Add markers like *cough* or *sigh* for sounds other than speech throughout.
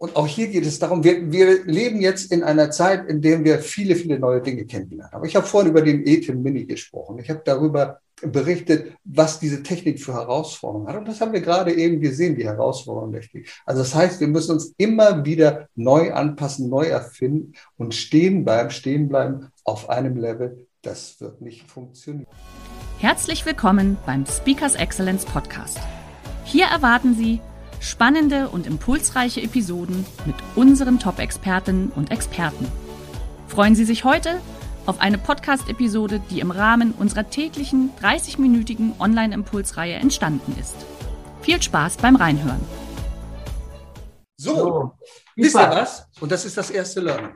Und auch hier geht es darum, wir, wir leben jetzt in einer Zeit, in der wir viele, viele neue Dinge kennengelernt haben. Ich habe vorhin über den ETIM Mini gesprochen. Ich habe darüber berichtet, was diese Technik für Herausforderungen hat. Und das haben wir gerade eben gesehen, die Herausforderungen. Also das heißt, wir müssen uns immer wieder neu anpassen, neu erfinden und stehen bleiben, stehen bleiben auf einem Level. Das wird nicht funktionieren. Herzlich willkommen beim Speakers Excellence Podcast. Hier erwarten Sie Spannende und impulsreiche Episoden mit unseren Top-Expertinnen und Experten. Freuen Sie sich heute auf eine Podcast-Episode, die im Rahmen unserer täglichen 30-minütigen Online-Impulsreihe entstanden ist. Viel Spaß beim Reinhören. So, wisst ihr was? Und das ist das erste Learning.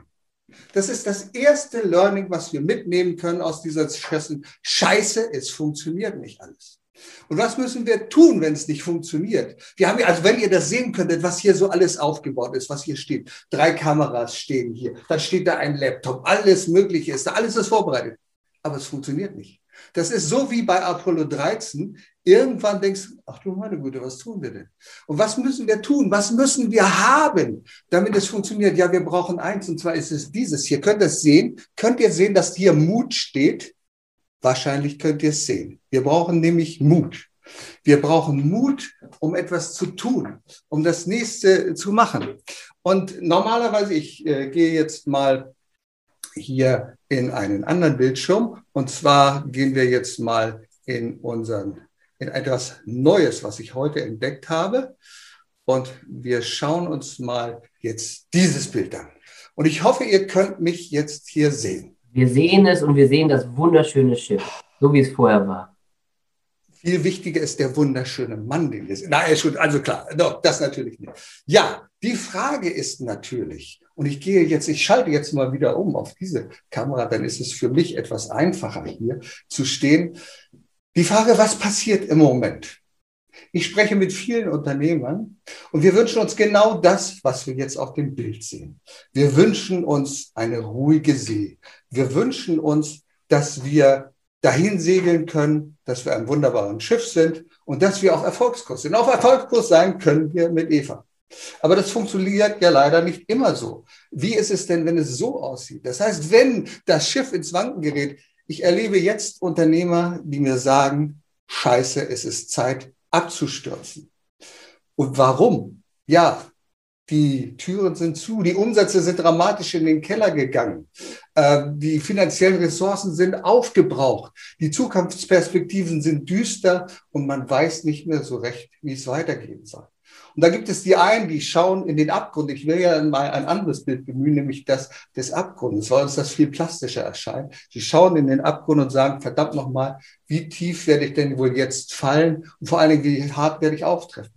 Das ist das erste Learning, was wir mitnehmen können aus dieser Session. Scheiße, es funktioniert nicht alles. Und was müssen wir tun, wenn es nicht funktioniert? Wir haben also wenn ihr das sehen könntet, was hier so alles aufgebaut ist, was hier steht. Drei Kameras stehen hier, dann steht da ein Laptop, alles Mögliche ist da, alles ist vorbereitet. Aber es funktioniert nicht. Das ist so wie bei Apollo 13. Irgendwann denkst du, ach du meine Güte, was tun wir denn? Und was müssen wir tun? Was müssen wir haben, damit es funktioniert? Ja, wir brauchen eins, und zwar ist es dieses. Hier könnt ihr es sehen. Könnt ihr sehen, dass hier Mut steht? Wahrscheinlich könnt ihr es sehen. Wir brauchen nämlich Mut. Wir brauchen Mut, um etwas zu tun, um das nächste zu machen. Und normalerweise, ich äh, gehe jetzt mal hier in einen anderen Bildschirm. Und zwar gehen wir jetzt mal in unseren, in etwas Neues, was ich heute entdeckt habe. Und wir schauen uns mal jetzt dieses Bild an. Und ich hoffe, ihr könnt mich jetzt hier sehen. Wir sehen es und wir sehen das wunderschöne Schiff, so wie es vorher war. Viel wichtiger ist der wunderschöne Mann, den wir sehen. Schon, also klar, doch, das natürlich nicht. Ja, die Frage ist natürlich, und ich gehe jetzt, ich schalte jetzt mal wieder um auf diese Kamera, dann ist es für mich etwas einfacher hier zu stehen. Die Frage, was passiert im Moment? Ich spreche mit vielen Unternehmern und wir wünschen uns genau das, was wir jetzt auf dem Bild sehen. Wir wünschen uns eine ruhige See. Wir wünschen uns, dass wir dahin segeln können, dass wir ein wunderbares Schiff sind und dass wir auf Erfolgskurs sind. Auf Erfolgskurs sein können wir mit Eva. Aber das funktioniert ja leider nicht immer so. Wie ist es denn, wenn es so aussieht? Das heißt, wenn das Schiff ins Wanken gerät, ich erlebe jetzt Unternehmer, die mir sagen, scheiße, es ist Zeit, abzustürzen. Und warum? Ja, die Türen sind zu, die Umsätze sind dramatisch in den Keller gegangen, ähm, die finanziellen Ressourcen sind aufgebraucht, die Zukunftsperspektiven sind düster und man weiß nicht mehr so recht, wie es weitergehen soll. Und da gibt es die einen, die schauen in den Abgrund. Ich will ja mal ein anderes Bild bemühen, nämlich das des Abgrunds, weil uns das viel plastischer erscheint. Sie schauen in den Abgrund und sagen, verdammt nochmal, wie tief werde ich denn wohl jetzt fallen? Und vor allen Dingen, wie hart werde ich auftreffen?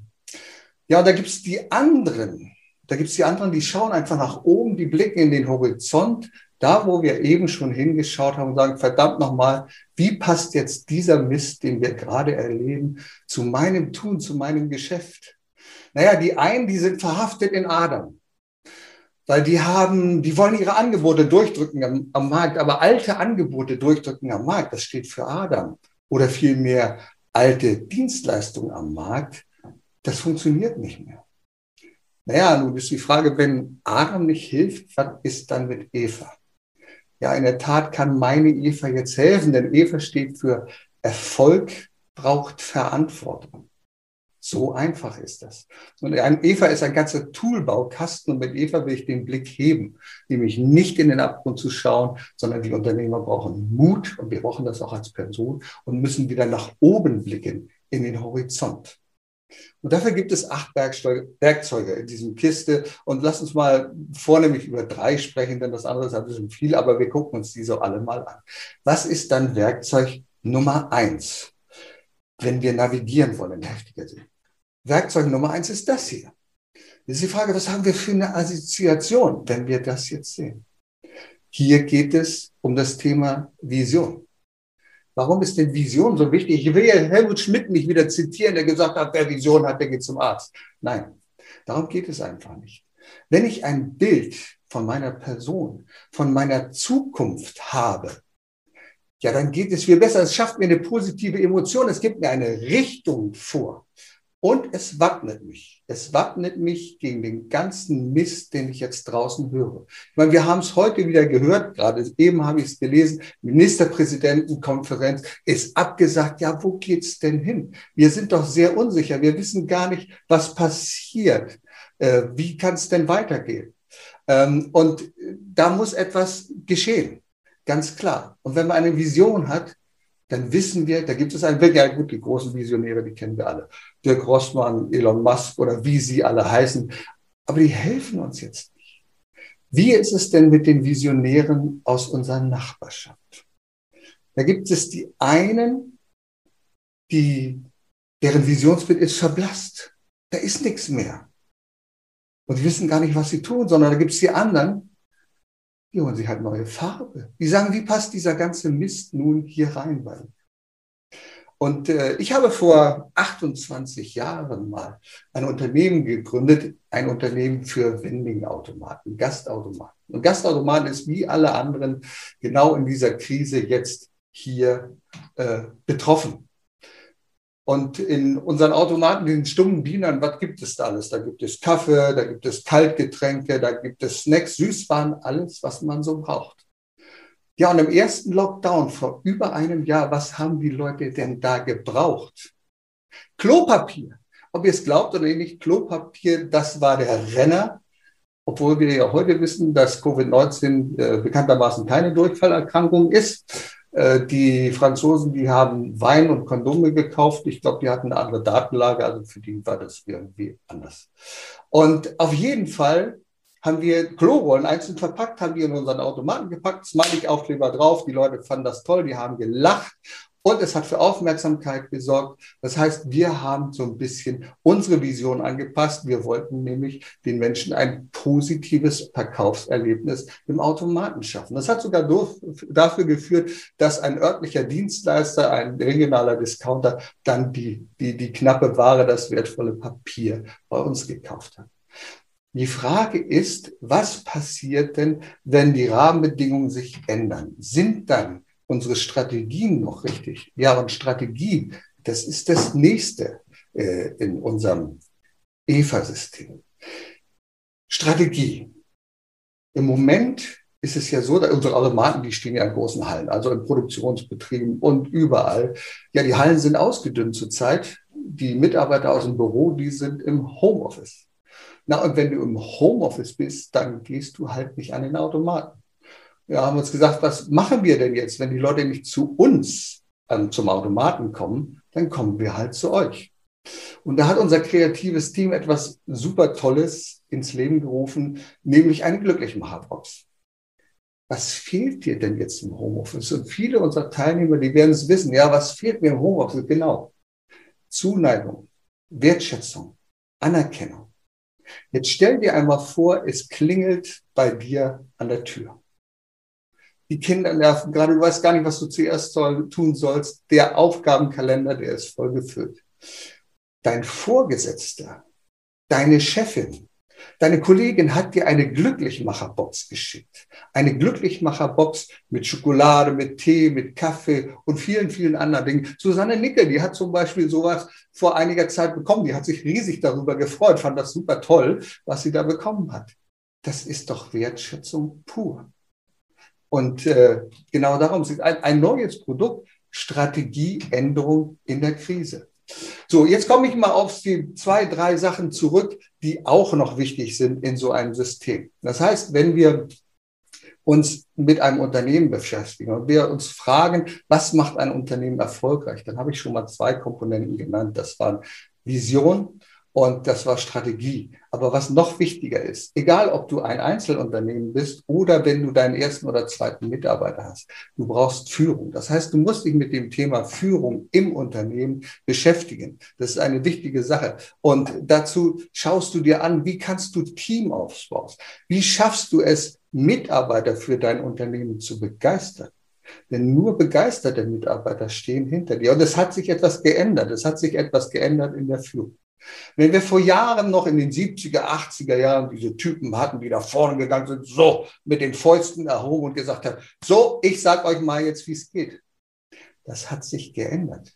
Ja, und da gibt es die anderen. Da gibt es die anderen, die schauen einfach nach oben, die blicken in den Horizont, da wo wir eben schon hingeschaut haben und sagen, verdammt nochmal, wie passt jetzt dieser Mist, den wir gerade erleben, zu meinem Tun, zu meinem Geschäft? Naja, die einen, die sind verhaftet in Adam. Weil die haben, die wollen ihre Angebote durchdrücken am, am Markt, aber alte Angebote durchdrücken am Markt, das steht für Adam. Oder vielmehr alte Dienstleistungen am Markt, das funktioniert nicht mehr. Naja, nun ist die Frage, wenn Adam nicht hilft, was ist dann mit Eva? Ja, in der Tat kann meine Eva jetzt helfen, denn Eva steht für Erfolg braucht Verantwortung. So einfach ist das. Und Eva ist ein ganzer Toolbaukasten und mit Eva will ich den Blick heben, nämlich nicht in den Abgrund zu schauen, sondern die Unternehmer brauchen Mut und wir brauchen das auch als Person und müssen wieder nach oben blicken in den Horizont. Und dafür gibt es acht Werkzeuge in diesem Kiste. Und lass uns mal vornehmlich über drei sprechen, denn das andere ist ein bisschen viel, aber wir gucken uns diese alle mal an. Was ist dann Werkzeug Nummer eins, wenn wir navigieren wollen, heftiger sind? Werkzeug Nummer eins ist das hier. Jetzt ist die Frage, was haben wir für eine Assoziation, wenn wir das jetzt sehen? Hier geht es um das Thema Vision. Warum ist denn Vision so wichtig? Ich will ja Helmut Schmidt nicht wieder zitieren, der gesagt hat, wer Vision hat, der geht zum Arzt. Nein, darum geht es einfach nicht. Wenn ich ein Bild von meiner Person, von meiner Zukunft habe, ja, dann geht es viel besser. Es schafft mir eine positive Emotion. Es gibt mir eine Richtung vor. Und es wappnet mich. Es wappnet mich gegen den ganzen Mist, den ich jetzt draußen höre. Ich meine, wir haben es heute wieder gehört, gerade eben habe ich es gelesen, Ministerpräsidentenkonferenz ist abgesagt. Ja, wo geht's denn hin? Wir sind doch sehr unsicher. Wir wissen gar nicht, was passiert. Äh, wie kann es denn weitergehen? Ähm, und da muss etwas geschehen. Ganz klar. Und wenn man eine Vision hat, dann wissen wir, da gibt es einen, ja gut, die großen Visionäre, die kennen wir alle. Dirk Rossmann, Elon Musk oder wie sie alle heißen. Aber die helfen uns jetzt nicht. Wie ist es denn mit den Visionären aus unserer Nachbarschaft? Da gibt es die einen, die, deren Visionsbild ist verblasst. Da ist nichts mehr. Und die wissen gar nicht, was sie tun, sondern da gibt es die anderen, die holen sich halt neue Farbe. Die sagen, wie passt dieser ganze Mist nun hier rein mir? Und äh, ich habe vor 28 Jahren mal ein Unternehmen gegründet, ein Unternehmen für Vending-Automaten, Gastautomaten. Und Gastautomaten ist wie alle anderen genau in dieser Krise jetzt hier äh, betroffen. Und in unseren Automaten, den stummen Dienern, was gibt es da alles? Da gibt es Kaffee, da gibt es Kaltgetränke, da gibt es Snacks, Süßwaren, alles, was man so braucht. Ja, und im ersten Lockdown vor über einem Jahr, was haben die Leute denn da gebraucht? Klopapier. Ob ihr es glaubt oder nicht, Klopapier, das war der Renner. Obwohl wir ja heute wissen, dass Covid-19 äh, bekanntermaßen keine Durchfallerkrankung ist. Äh, die Franzosen, die haben Wein und Kondome gekauft. Ich glaube, die hatten eine andere Datenlage, also für die war das irgendwie anders. Und auf jeden Fall haben wir Klorollen einzeln verpackt, haben die in unseren Automaten gepackt, Smiley-Aufkleber drauf. Die Leute fanden das toll, die haben gelacht. Und es hat für Aufmerksamkeit gesorgt. Das heißt, wir haben so ein bisschen unsere Vision angepasst. Wir wollten nämlich den Menschen ein positives Verkaufserlebnis im Automaten schaffen. Das hat sogar dafür geführt, dass ein örtlicher Dienstleister, ein regionaler Discounter dann die, die, die knappe Ware, das wertvolle Papier bei uns gekauft hat. Die Frage ist, was passiert denn, wenn die Rahmenbedingungen sich ändern? Sind dann unsere Strategien noch richtig? Ja, und Strategie, das ist das nächste äh, in unserem EVA-System. Strategie. Im Moment ist es ja so, dass unsere Automaten, die stehen ja in großen Hallen, also in Produktionsbetrieben und überall. Ja, die Hallen sind ausgedünnt zurzeit. Die Mitarbeiter aus dem Büro, die sind im Homeoffice. Na, und wenn du im Homeoffice bist, dann gehst du halt nicht an den Automaten wir haben uns gesagt, was machen wir denn jetzt, wenn die Leute nicht zu uns ähm, zum Automaten kommen, dann kommen wir halt zu euch. Und da hat unser kreatives Team etwas super Tolles ins Leben gerufen, nämlich eine Glücklichmacherbox. Was fehlt dir denn jetzt im Homeoffice? Und viele unserer Teilnehmer, die werden es wissen. Ja, was fehlt mir im Homeoffice? Genau. Zuneigung, Wertschätzung, Anerkennung. Jetzt stell dir einmal vor, es klingelt bei dir an der Tür die Kinder nerven gerade, du weißt gar nicht, was du zuerst soll, tun sollst. Der Aufgabenkalender, der ist voll gefüllt. Dein Vorgesetzter, deine Chefin, deine Kollegin hat dir eine Glücklichmacherbox geschickt. Eine Glücklichmacherbox mit Schokolade, mit Tee, mit Kaffee und vielen, vielen anderen Dingen. Susanne Nickel, die hat zum Beispiel sowas vor einiger Zeit bekommen. Die hat sich riesig darüber gefreut, fand das super toll, was sie da bekommen hat. Das ist doch Wertschätzung pur. Und äh, genau darum ist ein, ein neues Produkt, Strategieänderung in der Krise. So, jetzt komme ich mal auf die zwei, drei Sachen zurück, die auch noch wichtig sind in so einem System. Das heißt, wenn wir uns mit einem Unternehmen beschäftigen und wir uns fragen, was macht ein Unternehmen erfolgreich, dann habe ich schon mal zwei Komponenten genannt. Das waren Vision Und das war Strategie. Aber was noch wichtiger ist, egal ob du ein Einzelunternehmen bist oder wenn du deinen ersten oder zweiten Mitarbeiter hast, du brauchst Führung. Das heißt, du musst dich mit dem Thema Führung im Unternehmen beschäftigen. Das ist eine wichtige Sache. Und dazu schaust du dir an, wie kannst du Team aufbauen? Wie schaffst du es, Mitarbeiter für dein Unternehmen zu begeistern? Denn nur begeisterte Mitarbeiter stehen hinter dir. Und es hat sich etwas geändert. Es hat sich etwas geändert in der Führung. Wenn wir vor Jahren noch in den 70er, 80er Jahren diese Typen hatten, die da vorne gegangen sind, so mit den Fäusten erhoben und gesagt haben, so, ich sag euch mal jetzt, wie es geht. Das hat sich geändert.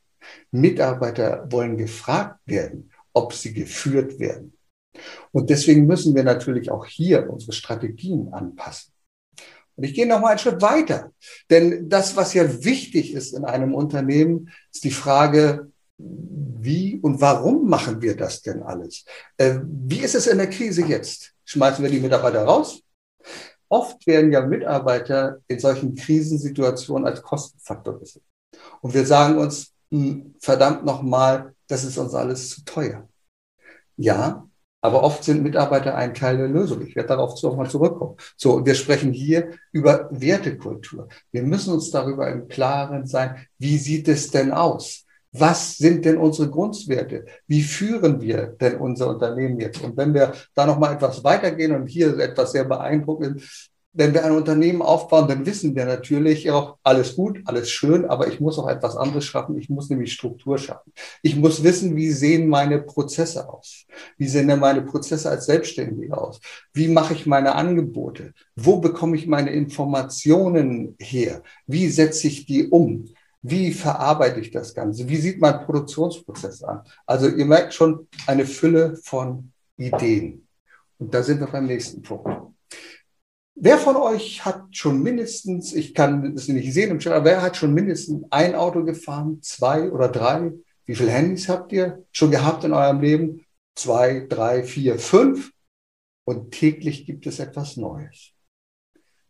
Mitarbeiter wollen gefragt werden, ob sie geführt werden. Und deswegen müssen wir natürlich auch hier unsere Strategien anpassen. Und ich gehe noch mal einen Schritt weiter. Denn das, was ja wichtig ist in einem Unternehmen, ist die Frage, wie und warum machen wir das denn alles? Äh, wie ist es in der Krise jetzt? Schmeißen wir die Mitarbeiter raus? Oft werden ja Mitarbeiter in solchen Krisensituationen als Kostenfaktor gesehen. Und wir sagen uns, hm, verdammt nochmal, das ist uns alles zu teuer. Ja, aber oft sind Mitarbeiter ein Teil der Lösung. Ich werde darauf nochmal zurückkommen. So, wir sprechen hier über Wertekultur. Wir müssen uns darüber im Klaren sein, wie sieht es denn aus? Was sind denn unsere Grundwerte? Wie führen wir denn unser Unternehmen jetzt? Und wenn wir da noch mal etwas weitergehen und hier etwas sehr beeindruckend, wenn wir ein Unternehmen aufbauen, dann wissen wir natürlich auch, alles gut, alles schön, aber ich muss auch etwas anderes schaffen. Ich muss nämlich Struktur schaffen. Ich muss wissen, wie sehen meine Prozesse aus? Wie sehen denn meine Prozesse als Selbstständige aus? Wie mache ich meine Angebote? Wo bekomme ich meine Informationen her? Wie setze ich die um? Wie verarbeite ich das Ganze? Wie sieht mein Produktionsprozess an? Also ihr merkt schon eine Fülle von Ideen. Und da sind wir beim nächsten Punkt. Wer von euch hat schon mindestens, ich kann es nicht sehen im Chat, aber wer hat schon mindestens ein Auto gefahren, zwei oder drei? Wie viele Handys habt ihr schon gehabt in eurem Leben? Zwei, drei, vier, fünf. Und täglich gibt es etwas Neues.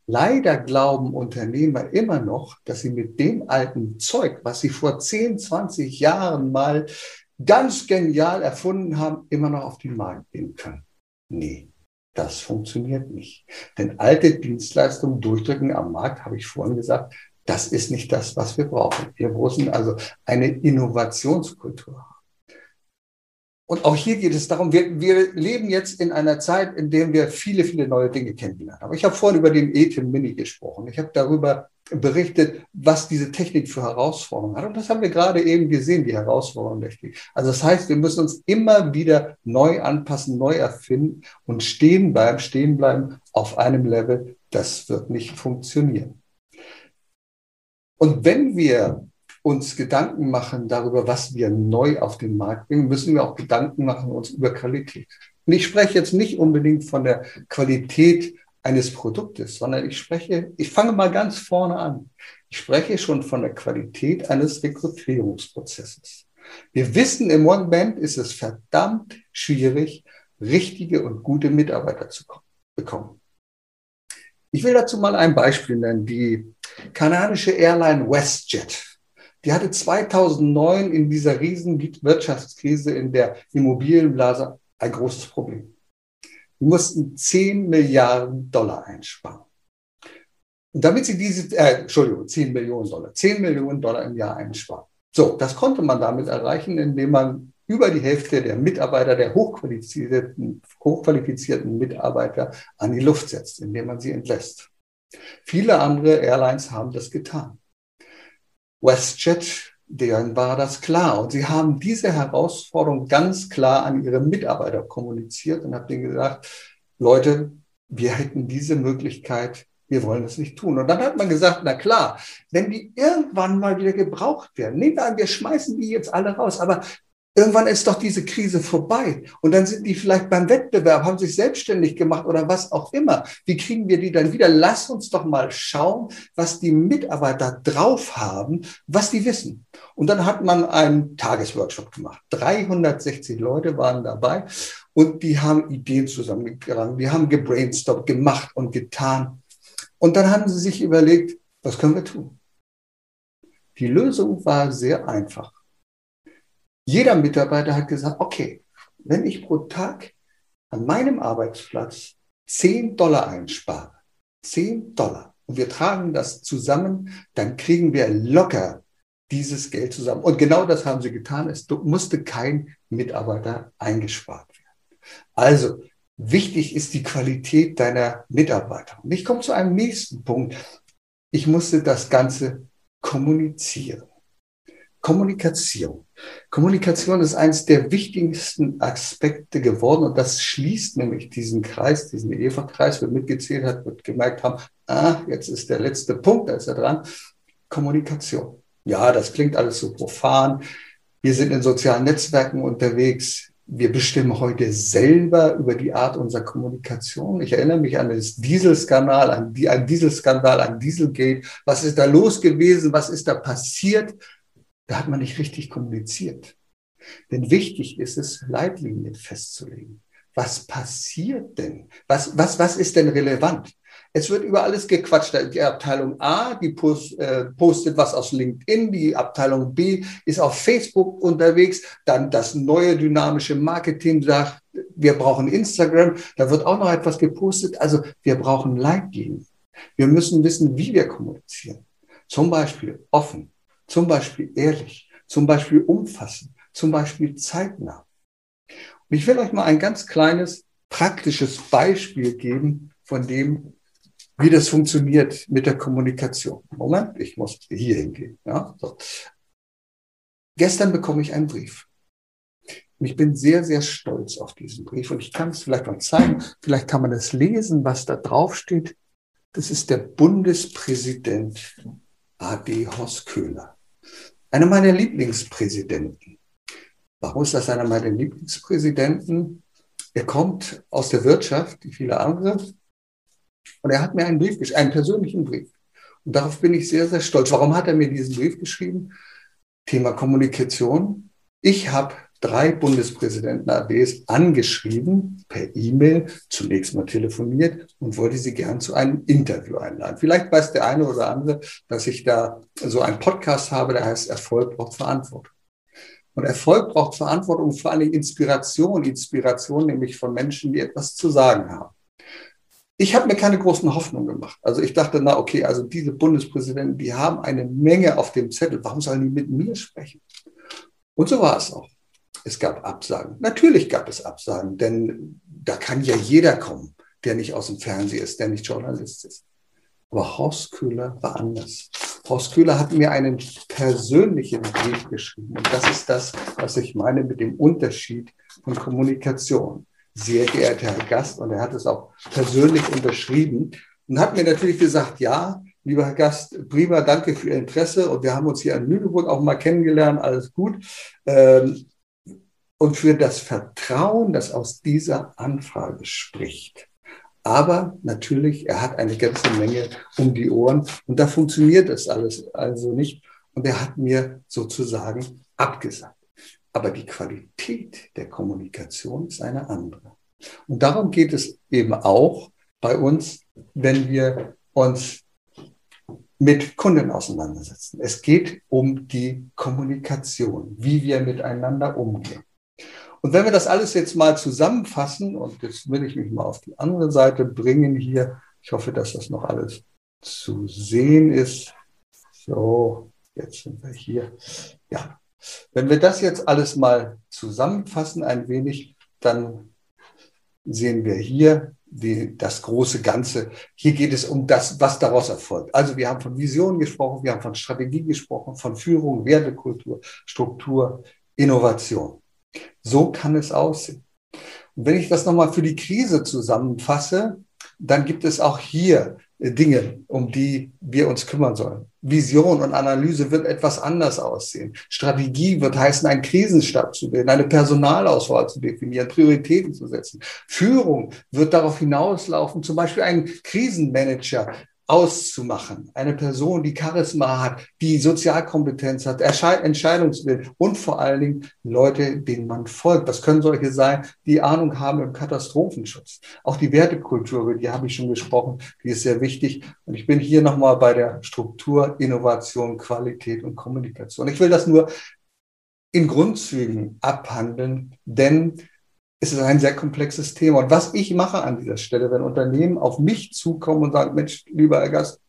Leider glauben Unternehmer immer noch, dass sie mit dem alten Zeug, was sie vor 10, 20 Jahren mal ganz genial erfunden haben, immer noch auf den Markt gehen können. Nee, das funktioniert nicht. Denn alte Dienstleistungen durchdrücken am Markt, habe ich vorhin gesagt, das ist nicht das, was wir brauchen. Wir müssen also eine Innovationskultur haben. Und auch hier geht es darum, wir, wir leben jetzt in einer Zeit, in der wir viele, viele neue Dinge kennengelernt haben. Ich habe vorhin über den ETIM Mini gesprochen. Ich habe darüber berichtet, was diese Technik für Herausforderungen hat. Und das haben wir gerade eben gesehen, die Herausforderungen. Also das heißt, wir müssen uns immer wieder neu anpassen, neu erfinden und stehen bleiben, stehen bleiben auf einem Level. Das wird nicht funktionieren. Und wenn wir uns Gedanken machen darüber, was wir neu auf den Markt bringen, müssen wir auch Gedanken machen uns über Qualität. Und ich spreche jetzt nicht unbedingt von der Qualität eines Produktes, sondern ich spreche, ich fange mal ganz vorne an. Ich spreche schon von der Qualität eines Rekrutierungsprozesses. Wir wissen, im Moment ist es verdammt schwierig, richtige und gute Mitarbeiter zu bekommen. Ich will dazu mal ein Beispiel nennen. Die kanadische Airline WestJet die hatte 2009 in dieser riesen Wirtschaftskrise in der Immobilienblase ein großes Problem. Die mussten 10 Milliarden Dollar einsparen. Und damit sie diese, äh, Entschuldigung, 10 Millionen Dollar, 10 Millionen Dollar im Jahr einsparen. So, das konnte man damit erreichen, indem man über die Hälfte der Mitarbeiter, der hochqualifizierten, hochqualifizierten Mitarbeiter an die Luft setzt, indem man sie entlässt. Viele andere Airlines haben das getan. WestJet, deren war das klar. Und sie haben diese Herausforderung ganz klar an ihre Mitarbeiter kommuniziert und haben denen gesagt, Leute, wir hätten diese Möglichkeit, wir wollen das nicht tun. Und dann hat man gesagt, na klar, wenn die irgendwann mal wieder gebraucht werden, nehmen wir an, wir schmeißen die jetzt alle raus, aber Irgendwann ist doch diese Krise vorbei. Und dann sind die vielleicht beim Wettbewerb, haben sich selbstständig gemacht oder was auch immer. Wie kriegen wir die dann wieder? Lass uns doch mal schauen, was die Mitarbeiter drauf haben, was die wissen. Und dann hat man einen Tagesworkshop gemacht. 360 Leute waren dabei und die haben Ideen zusammengegangen. Die haben gebrainstormt, gemacht und getan. Und dann haben sie sich überlegt, was können wir tun? Die Lösung war sehr einfach. Jeder Mitarbeiter hat gesagt, okay, wenn ich pro Tag an meinem Arbeitsplatz 10 Dollar einspare, 10 Dollar, und wir tragen das zusammen, dann kriegen wir locker dieses Geld zusammen. Und genau das haben sie getan. Es musste kein Mitarbeiter eingespart werden. Also wichtig ist die Qualität deiner Mitarbeiter. Und ich komme zu einem nächsten Punkt. Ich musste das Ganze kommunizieren. Kommunikation. Kommunikation ist eines der wichtigsten Aspekte geworden und das schließt nämlich diesen Kreis, diesen Eva-Kreis, wer mitgezählt hat, wird gemerkt haben, ah, jetzt ist der letzte Punkt, da ist er dran. Kommunikation. Ja, das klingt alles so profan. Wir sind in sozialen Netzwerken unterwegs. Wir bestimmen heute selber über die Art unserer Kommunikation. Ich erinnere mich an das Dieselskandal, an, die, an Dieselskandal, an Dieselgate. Was ist da los gewesen? Was ist da passiert? Da hat man nicht richtig kommuniziert. Denn wichtig ist es, Leitlinien festzulegen. Was passiert denn? Was, was, was ist denn relevant? Es wird über alles gequatscht. Die Abteilung A, die äh, postet was aus LinkedIn, die Abteilung B ist auf Facebook unterwegs, dann das neue dynamische Marketing sagt, wir brauchen Instagram, da wird auch noch etwas gepostet. Also wir brauchen Leitlinien. Wir müssen wissen, wie wir kommunizieren. Zum Beispiel offen, zum Beispiel ehrlich, zum Beispiel umfassend, zum Beispiel zeitnah. Und ich will euch mal ein ganz kleines praktisches Beispiel geben von dem, wie das funktioniert mit der Kommunikation. Moment, ich muss hier hingehen. Ja, so. Gestern bekomme ich einen Brief. Und ich bin sehr, sehr stolz auf diesen Brief. Und ich kann es vielleicht mal zeigen. Vielleicht kann man es lesen, was da drauf steht. Das ist der Bundespräsident A.D. Horst Köhler. Einer meiner Lieblingspräsidenten. Warum ist das einer meiner Lieblingspräsidenten? Er kommt aus der Wirtschaft, wie viele andere, und er hat mir einen Brief geschrieben, einen persönlichen Brief. Und darauf bin ich sehr, sehr stolz. Warum hat er mir diesen Brief geschrieben? Thema Kommunikation. Ich habe drei Bundespräsidenten ADs angeschrieben, per E-Mail, zunächst mal telefoniert und wollte sie gern zu einem Interview einladen. Vielleicht weiß der eine oder andere, dass ich da so einen Podcast habe, der heißt Erfolg braucht Verantwortung. Und Erfolg braucht Verantwortung, vor allem Inspiration, Inspiration nämlich von Menschen, die etwas zu sagen haben. Ich habe mir keine großen Hoffnungen gemacht. Also ich dachte, na okay, also diese Bundespräsidenten, die haben eine Menge auf dem Zettel. Warum sollen die mit mir sprechen? Und so war es auch. Es gab Absagen. Natürlich gab es Absagen, denn da kann ja jeder kommen, der nicht aus dem Fernsehen ist, der nicht Journalist ist. Aber Horst Köhler war anders. Horst Köhler hat mir einen persönlichen Brief geschrieben. Und das ist das, was ich meine mit dem Unterschied von Kommunikation sehr geehrter Herr Gast, und er hat es auch persönlich unterschrieben und hat mir natürlich gesagt, ja, lieber Herr Gast, prima, danke für Ihr Interesse und wir haben uns hier in Lüneburg auch mal kennengelernt, alles gut. Ähm, und für das Vertrauen, das aus dieser Anfrage spricht. Aber natürlich, er hat eine ganze Menge um die Ohren und da funktioniert das alles also nicht. Und er hat mir sozusagen abgesagt. Aber die Qualität der Kommunikation ist eine andere. Und darum geht es eben auch bei uns, wenn wir uns mit Kunden auseinandersetzen. Es geht um die Kommunikation, wie wir miteinander umgehen. Und wenn wir das alles jetzt mal zusammenfassen, und jetzt will ich mich mal auf die andere Seite bringen hier, ich hoffe, dass das noch alles zu sehen ist. So, jetzt sind wir hier. Ja, wenn wir das jetzt alles mal zusammenfassen ein wenig, dann sehen wir hier die, das große Ganze. Hier geht es um das, was daraus erfolgt. Also wir haben von Vision gesprochen, wir haben von Strategie gesprochen, von Führung, Wertekultur, Struktur, Innovation. So kann es aussehen. Und wenn ich das nochmal für die Krise zusammenfasse, dann gibt es auch hier Dinge, um die wir uns kümmern sollen. Vision und Analyse wird etwas anders aussehen. Strategie wird heißen, einen Krisenstab zu bilden, eine Personalauswahl zu definieren, Prioritäten zu setzen. Führung wird darauf hinauslaufen, zum Beispiel einen Krisenmanager auszumachen. Eine Person, die Charisma hat, die Sozialkompetenz hat, Entscheidungswillen und vor allen Dingen Leute, denen man folgt. Das können solche sein, die Ahnung haben im Katastrophenschutz. Auch die Wertekultur, die habe ich schon gesprochen, die ist sehr wichtig. Und ich bin hier nochmal bei der Struktur, Innovation, Qualität und Kommunikation. Ich will das nur in Grundzügen abhandeln, denn ist es ein sehr komplexes Thema. Und was ich mache an dieser Stelle, wenn Unternehmen auf mich zukommen und sagen, Mensch, lieber Herr Gast,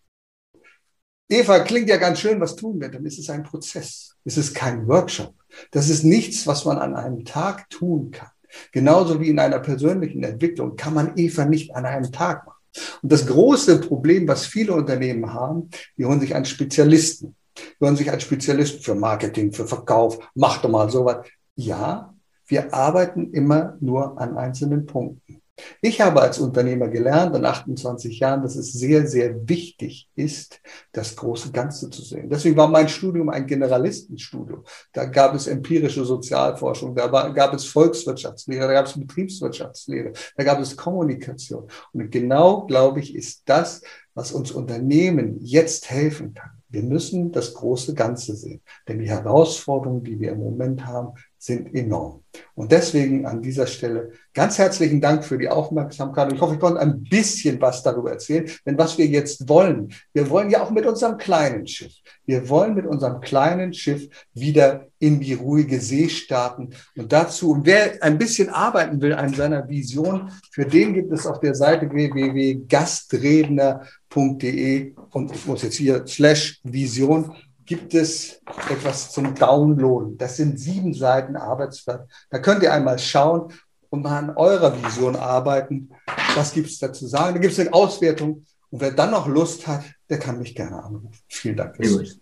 Eva, klingt ja ganz schön, was tun wir? Dann ist es ein Prozess. Es ist kein Workshop. Das ist nichts, was man an einem Tag tun kann. Genauso wie in einer persönlichen Entwicklung kann man Eva nicht an einem Tag machen. Und das große Problem, was viele Unternehmen haben, die holen sich einen Spezialisten. Die holen sich einen Spezialisten für Marketing, für Verkauf, mach doch mal sowas. Ja, wir arbeiten immer nur an einzelnen Punkten. Ich habe als Unternehmer gelernt in 28 Jahren, dass es sehr, sehr wichtig ist, das große Ganze zu sehen. Deswegen war mein Studium ein Generalistenstudium. Da gab es empirische Sozialforschung, da war, gab es Volkswirtschaftslehre, da gab es Betriebswirtschaftslehre, da gab es Kommunikation. Und genau, glaube ich, ist das, was uns Unternehmen jetzt helfen kann. Wir müssen das große Ganze sehen. Denn die Herausforderungen, die wir im Moment haben, sind enorm. Und deswegen an dieser Stelle ganz herzlichen Dank für die Aufmerksamkeit. Und ich hoffe, ich konnte ein bisschen was darüber erzählen. Denn was wir jetzt wollen, wir wollen ja auch mit unserem kleinen Schiff, wir wollen mit unserem kleinen Schiff wieder in die ruhige See starten. Und dazu, und wer ein bisschen arbeiten will an seiner Vision, für den gibt es auf der Seite www.gastredner.de und ich muss jetzt hier slash Vision gibt es etwas zum Downloaden. Das sind sieben Seiten Arbeitsblatt. Da könnt ihr einmal schauen und mal an eurer Vision arbeiten. Was gibt es da zu sagen? Da gibt es eine Auswertung. Und wer dann noch Lust hat, der kann mich gerne anrufen. Vielen Dank. Fürs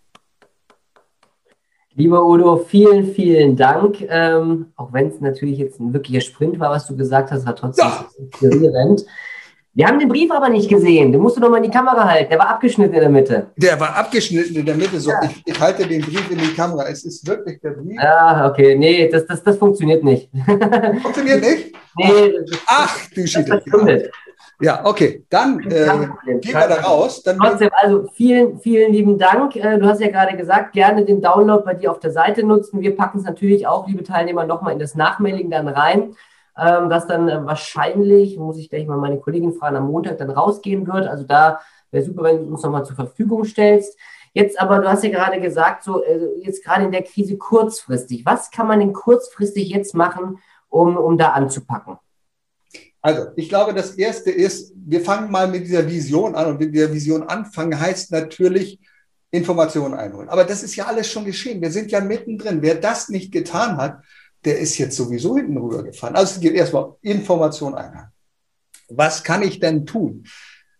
Lieber Udo, vielen, vielen Dank. Ähm, auch wenn es natürlich jetzt ein wirklicher Sprint war, was du gesagt hast, war trotzdem ja. inspirierend. Wir haben den Brief aber nicht gesehen. Den musst du doch mal in die Kamera halten. Der war abgeschnitten in der Mitte. Der war abgeschnitten in der Mitte. So, ja. ich, ich, halte den Brief in die Kamera. Es ist wirklich der Brief. Ah, okay. Nee, das, das, das funktioniert nicht. *laughs* Funktioniert nicht? Nee. Ach, du Schiede. Ja, okay. Dann äh, gehen wir da raus. Dann Trotzdem, also vielen, vielen lieben Dank. Äh, du hast ja gerade gesagt, gerne den Download bei dir auf der Seite nutzen. Wir packen es natürlich auch, liebe Teilnehmer, nochmal in das Nachmailing dann rein ähm, das dann äh, wahrscheinlich, muss ich gleich mal meine Kollegin fragen, am Montag dann rausgehen wird. Also da wäre super, wenn du uns nochmal zur Verfügung stellst. Jetzt aber, du hast ja gerade gesagt, so äh, jetzt gerade in der Krise kurzfristig. Was kann man denn kurzfristig jetzt machen, um, um da anzupacken? Also, ich glaube, das Erste ist, wir fangen mal mit dieser Vision an. Und mit dieser Vision anfangen heißt natürlich Informationen einholen. Aber das ist ja alles schon geschehen. Wir sind ja mittendrin. Wer das nicht getan hat, der ist jetzt sowieso hinten rübergefahren. Also es geht erstmal Information einhalten. Was kann ich denn tun?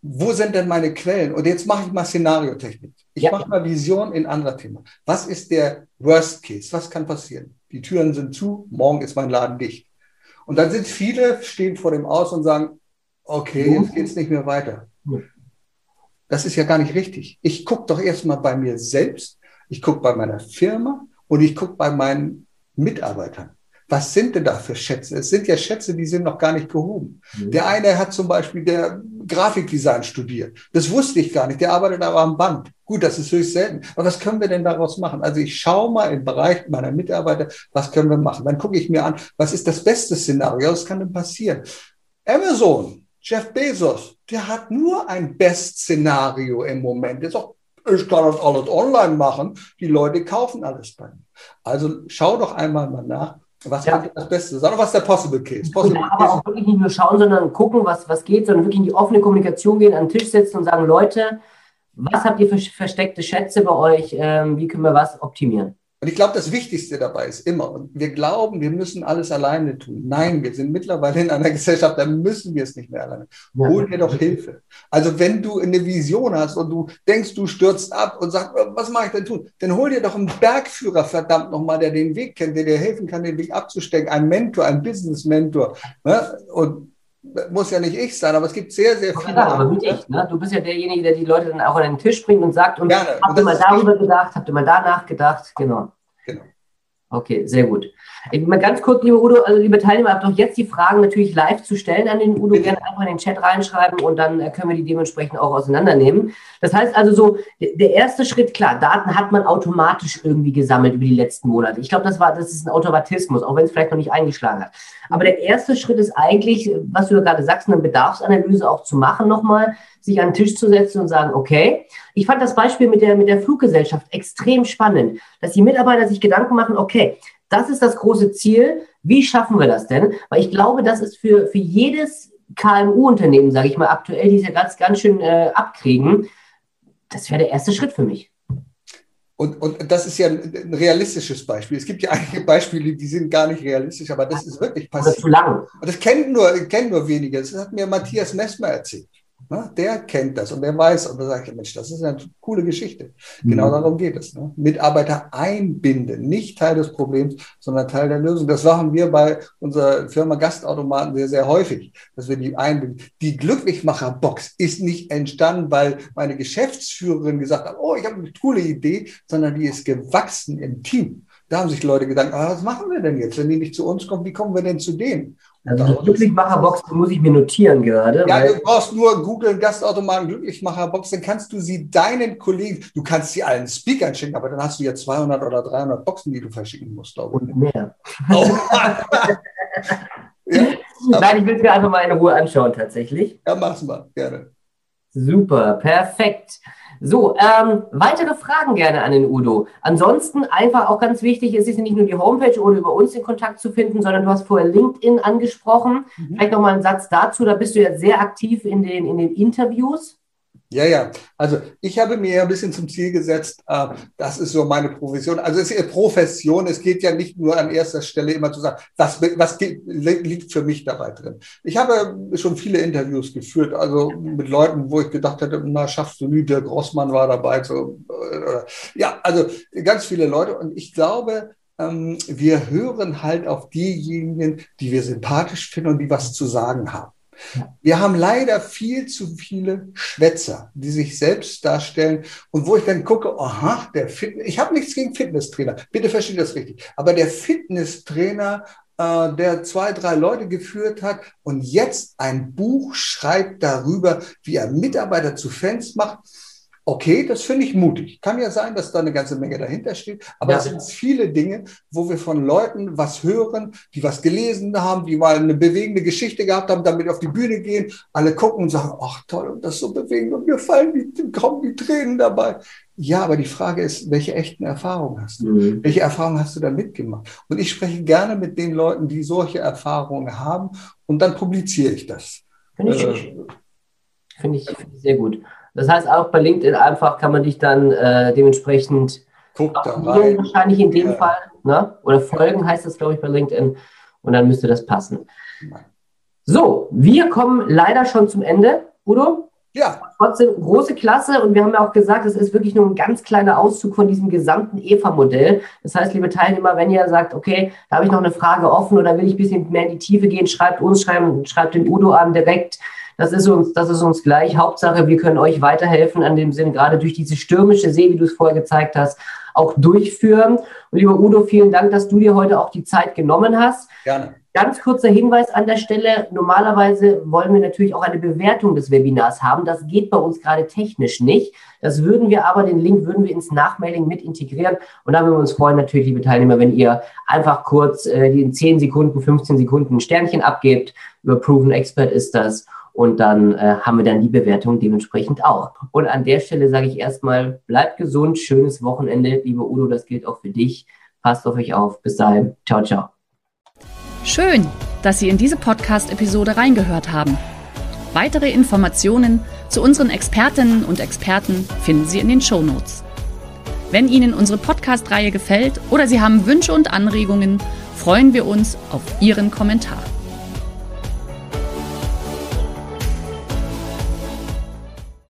Wo sind denn meine Quellen? Und jetzt mache ich mal Szenariotechnik. Ich ja. mache mal Vision in anderer Thema. Was ist der Worst Case? Was kann passieren? Die Türen sind zu, morgen ist mein Laden dicht. Und dann sind viele, stehen vor dem Aus und sagen, okay, jetzt geht es nicht mehr weiter. Das ist ja gar nicht richtig. Ich gucke doch erstmal bei mir selbst, ich gucke bei meiner Firma und ich gucke bei meinen Mitarbeitern. Was sind denn da für Schätze? Es sind ja Schätze, die sind noch gar nicht gehoben. Mhm. Der eine hat zum Beispiel der Grafikdesign studiert. Das wusste ich gar nicht. Der arbeitet aber am Band. Gut, das ist höchst selten. Aber was können wir denn daraus machen? Also ich schaue mal im Bereich meiner Mitarbeiter, was können wir machen? Dann gucke ich mir an, was ist das beste Szenario? Was kann denn passieren? Amazon, Jeff Bezos, der hat nur ein Best-Szenario im Moment. Der sagt, ich kann das alles online machen. Die Leute kaufen alles bei mir. Also schau doch einmal mal nach, was ja. das Beste sein? Was ist der Possible Case? Possible aber Case. auch wirklich nicht nur schauen, sondern gucken, was, was geht, sondern wirklich in die offene Kommunikation gehen, an den Tisch setzen und sagen, Leute, was habt ihr für versteckte Schätze bei euch? Ähm, wie können wir was optimieren? Und ich glaube, das Wichtigste dabei ist immer, und wir glauben, wir müssen alles alleine tun. Nein, wir sind mittlerweile in einer *laughs* Gesellschaft, da müssen wir es nicht mehr alleine. Hol dir doch Hilfe. Also wenn du eine Vision hast und du denkst, du stürzt ab und sagst, was mache ich denn tun? Dann hol dir doch einen Bergführer, verdammt nochmal, der den Weg kennt, der dir helfen kann, den Weg abzustecken. Ein Mentor, ein Business-Mentor. Ne? Und muss ja nicht ich sein, aber es gibt sehr, sehr viele. Ja, aber mit ich, ne? Du bist ja derjenige, der die Leute dann auch an den Tisch bringt und sagt, und habt ihr mal darüber gedacht, habt ihr mal danach gedacht, genau. Genau. Okay, sehr gut. Mal ganz kurz, liebe Udo, also liebe Teilnehmer, habt doch jetzt die Fragen natürlich live zu stellen an den Udo. Gerne einfach in den Chat reinschreiben und dann äh, können wir die dementsprechend auch auseinandernehmen. Das heißt also so, der erste Schritt, klar, Daten hat man automatisch irgendwie gesammelt über die letzten Monate. Ich glaube, das war, das ist ein Automatismus, auch wenn es vielleicht noch nicht eingeschlagen hat. Aber der erste Schritt ist eigentlich, was du ja gerade sagst, eine Bedarfsanalyse auch zu machen nochmal, sich an den Tisch zu setzen und sagen, okay, ich fand das Beispiel mit der, mit der Fluggesellschaft extrem spannend, dass die Mitarbeiter sich Gedanken machen, okay, das ist das große Ziel. Wie schaffen wir das denn? Weil ich glaube, das ist für, für jedes KMU-Unternehmen, sage ich mal, aktuell, die es ja ganz, ganz schön äh, abkriegen, das wäre der erste Schritt für mich. Und, und das ist ja ein realistisches Beispiel. Es gibt ja einige Beispiele, die sind gar nicht realistisch, aber das ist wirklich passiert. Das ist zu lang. Und das kennen nur, kennen nur wenige. Das hat mir Matthias Messmer erzählt. Ne? Der kennt das und der weiß und da sage ich, Mensch, das ist eine coole Geschichte. Genau mhm. darum geht es. Ne? Mitarbeiter einbinden, nicht Teil des Problems, sondern Teil der Lösung. Das machen wir bei unserer Firma Gastautomaten sehr, sehr häufig, dass wir die einbinden. Die Glücklichmacher-Box ist nicht entstanden, weil meine Geschäftsführerin gesagt hat, oh, ich habe eine coole Idee, sondern die ist gewachsen im Team. Da haben sich Leute gedacht, ah, was machen wir denn jetzt? Wenn die nicht zu uns kommen, wie kommen wir denn zu denen? Also eine Glücklichmacherbox muss ich mir notieren gerade. Ja, du brauchst nur Google Gastautomaten Glücklichmacherbox, dann kannst du sie deinen Kollegen, du kannst sie allen Speakern schicken, aber dann hast du ja 200 oder 300 Boxen, die du verschicken musst. Und mehr. Oh. *laughs* *laughs* ja? Nein, ich will es mir einfach mal in Ruhe anschauen, tatsächlich. Ja, mach's mal, gerne. Super, perfekt. So, ähm, weitere Fragen gerne an den Udo. Ansonsten einfach auch ganz wichtig, es ist nicht nur die Homepage oder über uns in Kontakt zu finden, sondern du hast vorher LinkedIn angesprochen. Mhm. Vielleicht nochmal einen Satz dazu. Da bist du jetzt sehr aktiv in den, in den Interviews. Ja, ja. Also ich habe mir ein bisschen zum Ziel gesetzt, äh, das ist so meine Profession. Also es ist eine Profession. Es geht ja nicht nur an erster Stelle immer zu sagen, was, was liegt für mich dabei drin. Ich habe schon viele Interviews geführt, also mit Leuten, wo ich gedacht hätte, na, schaffst du nie, der Grossmann war dabei. So, äh, ja, also ganz viele Leute. Und ich glaube, ähm, wir hören halt auf diejenigen, die wir sympathisch finden und die was zu sagen haben. Wir haben leider viel zu viele Schwätzer, die sich selbst darstellen und wo ich dann gucke, aha, der Fitness, ich habe nichts gegen Fitnesstrainer, bitte versteht das richtig, aber der Fitnesstrainer, äh, der zwei, drei Leute geführt hat und jetzt ein Buch schreibt darüber, wie er Mitarbeiter zu Fans macht, Okay, das finde ich mutig. Kann ja sein, dass da eine ganze Menge dahinter steht, aber ja. es sind viele Dinge, wo wir von Leuten was hören, die was gelesen haben, die mal eine bewegende Geschichte gehabt haben, damit auf die Bühne gehen, alle gucken und sagen, ach toll, und das ist so bewegend und mir fallen die, kommen die Tränen dabei. Ja, aber die Frage ist, welche echten Erfahrungen hast du? Mhm. Welche Erfahrungen hast du da mitgemacht? Und ich spreche gerne mit den Leuten, die solche Erfahrungen haben und dann publiziere ich das. Finde ich, äh, find ich, find ich sehr gut. Das heißt, auch bei LinkedIn einfach kann man dich dann äh, dementsprechend Guck rein. wahrscheinlich in dem ja. Fall. Ne? Oder folgen heißt das, glaube ich, bei LinkedIn. Und dann müsste das passen. So, wir kommen leider schon zum Ende. Udo? Ja. Trotzdem große Klasse und wir haben ja auch gesagt, es ist wirklich nur ein ganz kleiner Auszug von diesem gesamten EVA-Modell. Das heißt, liebe Teilnehmer, wenn ihr sagt, okay, da habe ich noch eine Frage offen oder will ich ein bisschen mehr in die Tiefe gehen, schreibt uns, schreibt, schreibt den Udo an direkt. Das ist uns, das ist uns gleich. Hauptsache, wir können euch weiterhelfen an dem Sinn, gerade durch diese stürmische See, wie du es vorher gezeigt hast, auch durchführen. Und lieber Udo, vielen Dank, dass du dir heute auch die Zeit genommen hast. Gerne. Ganz kurzer Hinweis an der Stelle. Normalerweise wollen wir natürlich auch eine Bewertung des Webinars haben. Das geht bei uns gerade technisch nicht. Das würden wir aber, den Link würden wir ins Nachmailing mit integrieren. Und da würden wir uns freuen, natürlich, liebe Teilnehmer, wenn ihr einfach kurz äh, in 10 Sekunden, 15 Sekunden ein Sternchen abgebt. Über Proven Expert ist das. Und dann äh, haben wir dann die Bewertung dementsprechend auch. Und an der Stelle sage ich erstmal, bleibt gesund, schönes Wochenende, liebe Udo, das gilt auch für dich. Passt auf euch auf. Bis dahin. Ciao, ciao. Schön, dass Sie in diese Podcast-Episode reingehört haben. Weitere Informationen zu unseren Expertinnen und Experten finden Sie in den Show Notes. Wenn Ihnen unsere Podcast-Reihe gefällt oder Sie haben Wünsche und Anregungen, freuen wir uns auf Ihren Kommentar.